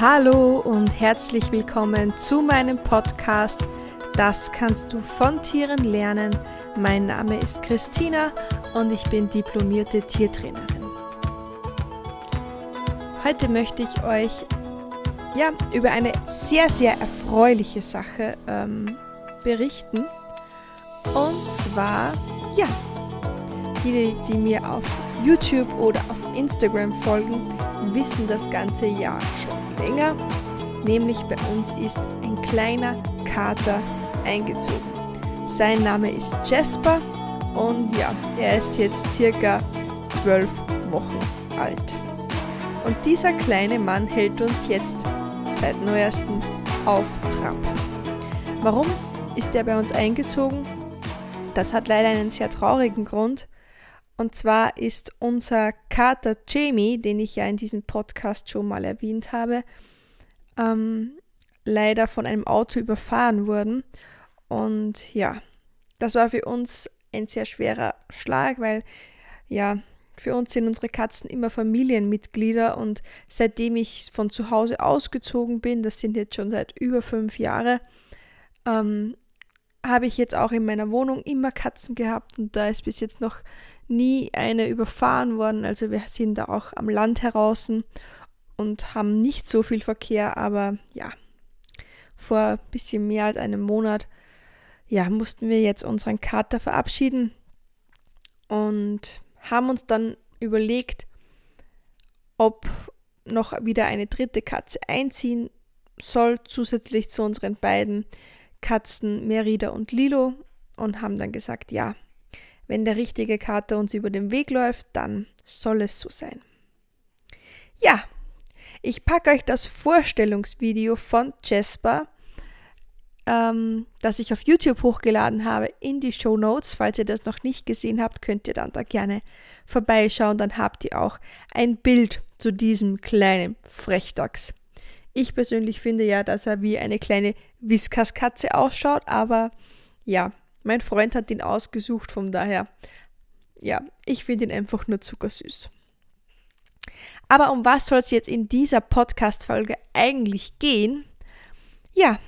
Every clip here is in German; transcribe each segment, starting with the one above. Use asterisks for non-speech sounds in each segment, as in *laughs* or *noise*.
Hallo und herzlich willkommen zu meinem Podcast Das kannst du von Tieren lernen. Mein Name ist Christina und ich bin diplomierte Tiertrainerin. Heute möchte ich euch ja, über eine sehr, sehr erfreuliche Sache ähm, berichten. Und zwar, ja, die, die mir auf YouTube oder auf Instagram folgen, wissen das ganze Jahr schon länger. Nämlich bei uns ist ein kleiner Kater eingezogen. Sein Name ist Jasper und ja, er ist jetzt circa zwölf Wochen alt. Und dieser kleine Mann hält uns jetzt seit neuestem auf Trab. Warum ist er bei uns eingezogen? Das hat leider einen sehr traurigen Grund. Und zwar ist unser Kater Jamie, den ich ja in diesem Podcast schon mal erwähnt habe, ähm, leider von einem Auto überfahren worden. Und ja, das war für uns ein sehr schwerer Schlag, weil ja, für uns sind unsere Katzen immer Familienmitglieder und seitdem ich von zu Hause ausgezogen bin, das sind jetzt schon seit über fünf Jahre, ähm, habe ich jetzt auch in meiner Wohnung immer Katzen gehabt und da ist bis jetzt noch nie eine überfahren worden. Also wir sind da auch am Land heraus und haben nicht so viel Verkehr, aber ja, vor ein bisschen mehr als einem Monat, ja, mussten wir jetzt unseren Kater verabschieden und haben uns dann überlegt, ob noch wieder eine dritte Katze einziehen soll, zusätzlich zu unseren beiden Katzen Merida und Lilo und haben dann gesagt, ja, wenn der richtige Kater uns über den Weg läuft, dann soll es so sein. Ja, ich packe euch das Vorstellungsvideo von Jasper, ähm, das ich auf YouTube hochgeladen habe, in die Show Notes. Falls ihr das noch nicht gesehen habt, könnt ihr dann da gerne vorbeischauen. Dann habt ihr auch ein Bild zu diesem kleinen Frechdachs. Ich persönlich finde ja, dass er wie eine kleine Whiskaskatze ausschaut, aber ja, mein Freund hat ihn ausgesucht, von daher, ja, ich finde ihn einfach nur zuckersüß. Aber um was soll es jetzt in dieser Podcast-Folge eigentlich gehen? Ja,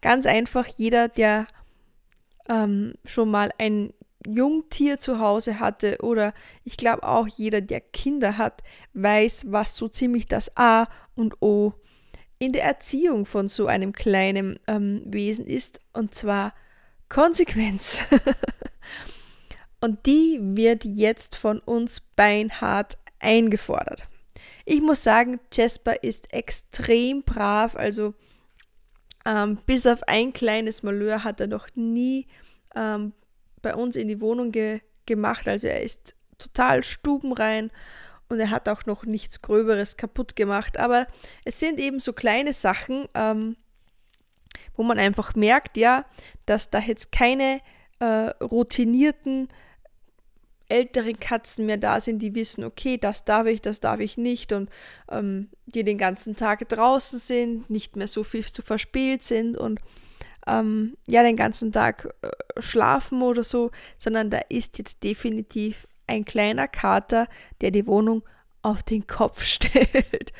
ganz einfach, jeder, der ähm, schon mal ein Jungtier zu Hause hatte oder ich glaube auch jeder, der Kinder hat, weiß, was so ziemlich das A und O in der Erziehung von so einem kleinen ähm, Wesen ist. Und zwar Konsequenz. *laughs* Und die wird jetzt von uns beinhart eingefordert. Ich muss sagen, Jasper ist extrem brav, also ähm, bis auf ein kleines Malheur hat er noch nie ähm, bei uns in die Wohnung ge gemacht. Also er ist total stubenrein und er hat auch noch nichts Gröberes kaputt gemacht. Aber es sind eben so kleine Sachen, ähm, wo man einfach merkt, ja, dass da jetzt keine äh, routinierten älteren Katzen mehr da sind, die wissen, okay, das darf ich, das darf ich nicht und ähm, die den ganzen Tag draußen sind, nicht mehr so viel zu verspielt sind und ähm, ja, den ganzen Tag äh, schlafen oder so, sondern da ist jetzt definitiv ein kleiner Kater, der die Wohnung auf den Kopf *laughs* stellt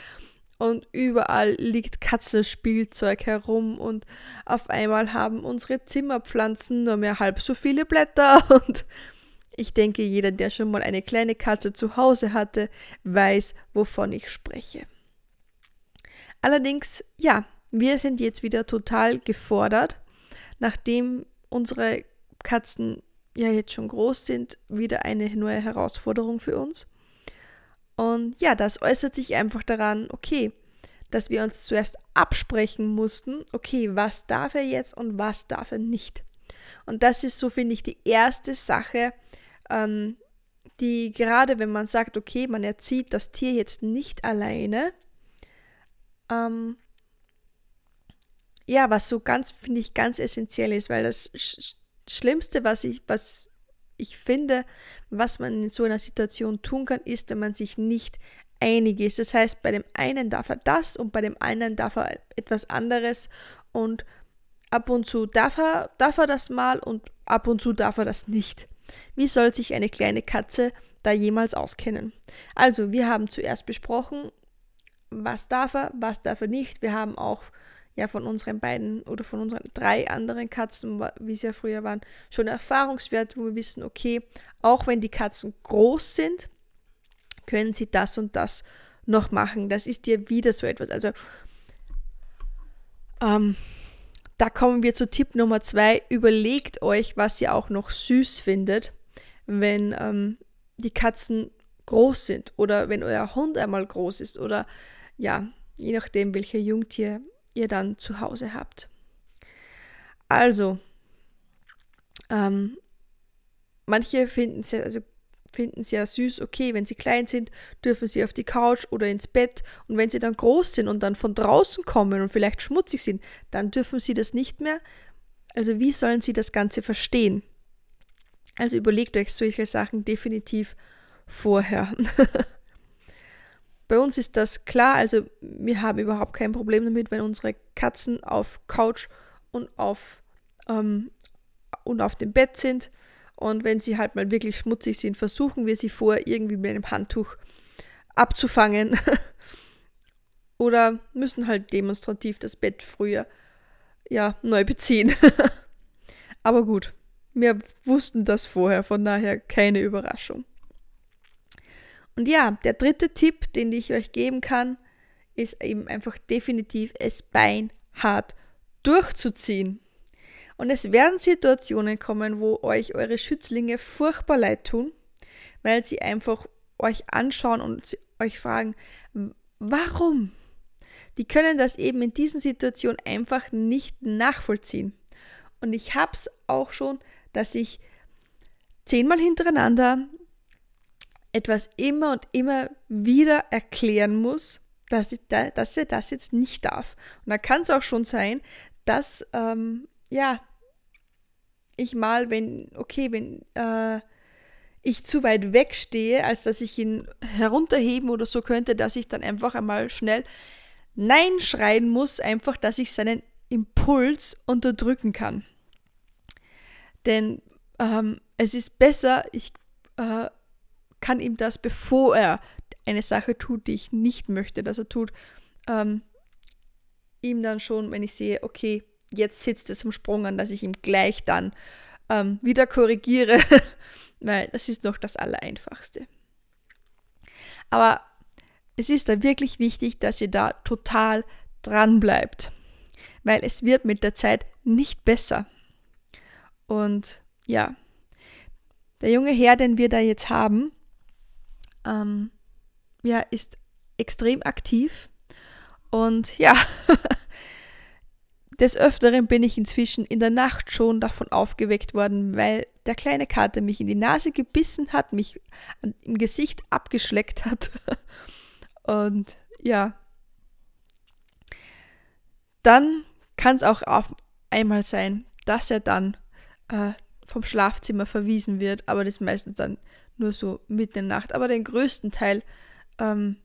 und überall liegt Katzenspielzeug herum und auf einmal haben unsere Zimmerpflanzen nur mehr halb so viele Blätter *laughs* und ich denke, jeder, der schon mal eine kleine Katze zu Hause hatte, weiß, wovon ich spreche. Allerdings, ja, wir sind jetzt wieder total gefordert, nachdem unsere Katzen ja jetzt schon groß sind, wieder eine neue Herausforderung für uns. Und ja, das äußert sich einfach daran, okay, dass wir uns zuerst absprechen mussten, okay, was darf er jetzt und was darf er nicht. Und das ist so, finde ich, die erste Sache, ähm, die gerade, wenn man sagt, okay, man erzieht das Tier jetzt nicht alleine, ähm, ja, was so ganz, finde ich, ganz essentiell ist, weil das Schlimmste, was ich, was ich finde, was man in so einer Situation tun kann, ist, wenn man sich nicht einig ist. Das heißt, bei dem einen darf er das und bei dem einen darf er etwas anderes und ab und zu darf er, darf er das mal und ab und zu darf er das nicht. Wie soll sich eine kleine Katze da jemals auskennen? Also, wir haben zuerst besprochen, was darf er, was darf er nicht. Wir haben auch ja von unseren beiden oder von unseren drei anderen Katzen, wie sie ja früher waren, schon Erfahrungswert, wo wir wissen, okay, auch wenn die Katzen groß sind, können sie das und das noch machen. Das ist ja wieder so etwas. Also ähm, da kommen wir zu Tipp Nummer zwei. Überlegt euch, was ihr auch noch süß findet, wenn ähm, die Katzen groß sind oder wenn euer Hund einmal groß ist oder ja, je nachdem, welche Jungtier ihr dann zu Hause habt. Also, ähm, manche finden es ja, also finden es ja süß, okay, wenn sie klein sind, dürfen sie auf die Couch oder ins Bett und wenn sie dann groß sind und dann von draußen kommen und vielleicht schmutzig sind, dann dürfen sie das nicht mehr. Also wie sollen sie das Ganze verstehen? Also überlegt euch solche Sachen definitiv vorher. *laughs* Bei uns ist das klar, also wir haben überhaupt kein Problem damit, wenn unsere Katzen auf Couch und auf, ähm, und auf dem Bett sind. Und wenn sie halt mal wirklich schmutzig sind, versuchen wir sie vor irgendwie mit einem Handtuch abzufangen. *laughs* Oder müssen halt demonstrativ das Bett früher ja, neu beziehen. *laughs* Aber gut, wir wussten das vorher, von daher keine Überraschung. Und ja, der dritte Tipp, den ich euch geben kann, ist eben einfach definitiv es beinhart durchzuziehen. Und es werden Situationen kommen, wo euch eure Schützlinge furchtbar leid tun, weil sie einfach euch anschauen und euch fragen, warum? Die können das eben in diesen Situationen einfach nicht nachvollziehen. Und ich habe es auch schon, dass ich zehnmal hintereinander etwas immer und immer wieder erklären muss, dass, ich da, dass er das jetzt nicht darf. Und da kann es auch schon sein, dass, ähm, ja, ich mal, wenn, okay, wenn äh, ich zu weit wegstehe, als dass ich ihn herunterheben oder so könnte, dass ich dann einfach einmal schnell Nein schreien muss, einfach, dass ich seinen Impuls unterdrücken kann. Denn ähm, es ist besser, ich äh, kann ihm das, bevor er eine Sache tut, die ich nicht möchte, dass er tut, ähm, ihm dann schon, wenn ich sehe, okay, jetzt sitzt er zum Sprung an, dass ich ihm gleich dann ähm, wieder korrigiere, *laughs* weil das ist noch das Allereinfachste. Aber es ist da wirklich wichtig, dass ihr da total dran bleibt, weil es wird mit der Zeit nicht besser. Und ja, der junge Herr, den wir da jetzt haben, ähm, ja, ist extrem aktiv. Und ja, *laughs* des Öfteren bin ich inzwischen in der Nacht schon davon aufgeweckt worden, weil der kleine Kater mich in die Nase gebissen hat, mich im Gesicht abgeschleckt hat. *laughs* Und ja, dann kann es auch auf einmal sein, dass er dann äh, vom Schlafzimmer verwiesen wird, aber das ist meistens dann nur so mitten in der Nacht. Aber den größten Teil ähm,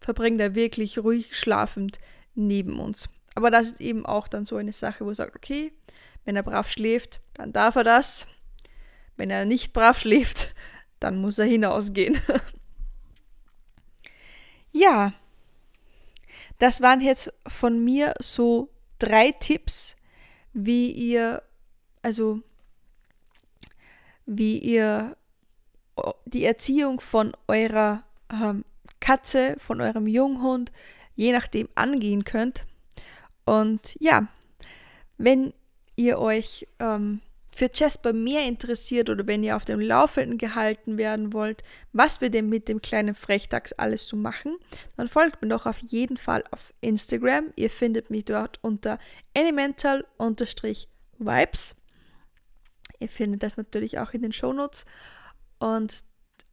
verbringt er wirklich ruhig schlafend neben uns. Aber das ist eben auch dann so eine Sache, wo er sagt, okay, wenn er brav schläft, dann darf er das. Wenn er nicht brav schläft, *laughs* dann muss er hinausgehen. *laughs* ja, das waren jetzt von mir so drei Tipps, wie ihr, also wie ihr die Erziehung von eurer ähm, Katze, von eurem Junghund, je nachdem angehen könnt. Und ja, wenn ihr euch ähm, für Jasper mehr interessiert oder wenn ihr auf dem Laufenden gehalten werden wollt, was wir denn mit dem kleinen Frechdachs alles so machen, dann folgt mir doch auf jeden Fall auf Instagram. Ihr findet mich dort unter animental-vibes. Ihr findet das natürlich auch in den Shownotes. Und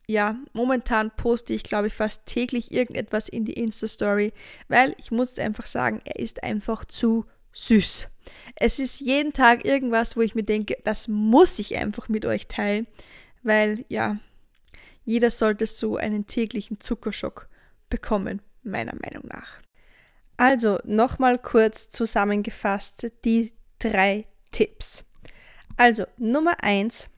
ja, momentan poste ich, glaube ich, fast täglich irgendetwas in die Insta-Story, weil ich muss einfach sagen, er ist einfach zu süß. Es ist jeden Tag irgendwas, wo ich mir denke, das muss ich einfach mit euch teilen, weil ja, jeder sollte so einen täglichen Zuckerschock bekommen, meiner Meinung nach. Also nochmal kurz zusammengefasst die drei Tipps. Also Nummer eins,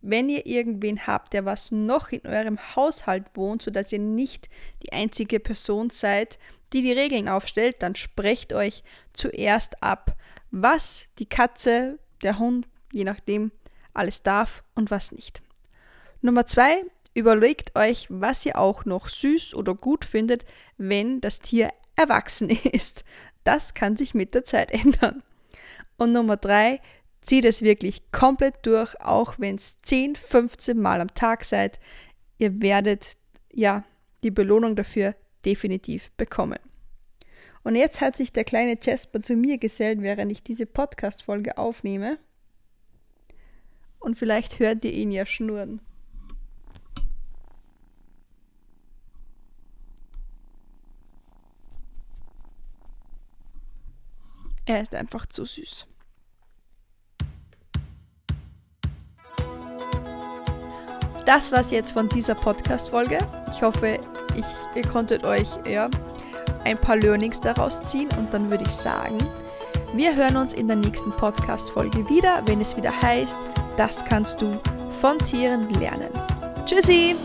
wenn ihr irgendwen habt, der was noch in eurem Haushalt wohnt, sodass ihr nicht die einzige Person seid, die die Regeln aufstellt, dann sprecht euch zuerst ab, was die Katze, der Hund, je nachdem, alles darf und was nicht. Nummer zwei, überlegt euch, was ihr auch noch süß oder gut findet, wenn das Tier erwachsen *laughs* ist. Das kann sich mit der Zeit ändern. Und Nummer drei, zieht es wirklich komplett durch, auch wenn es 10, 15 Mal am Tag seid. Ihr werdet ja die Belohnung dafür definitiv bekommen. Und jetzt hat sich der kleine Jasper zu mir gesellt, während ich diese Podcast-Folge aufnehme. Und vielleicht hört ihr ihn ja schnurren. Er ist einfach zu süß. Das war's jetzt von dieser Podcast-Folge. Ich hoffe, ich, ihr konntet euch ja, ein paar Learnings daraus ziehen und dann würde ich sagen, wir hören uns in der nächsten Podcast-Folge wieder, wenn es wieder heißt, das kannst du von Tieren lernen. Tschüssi!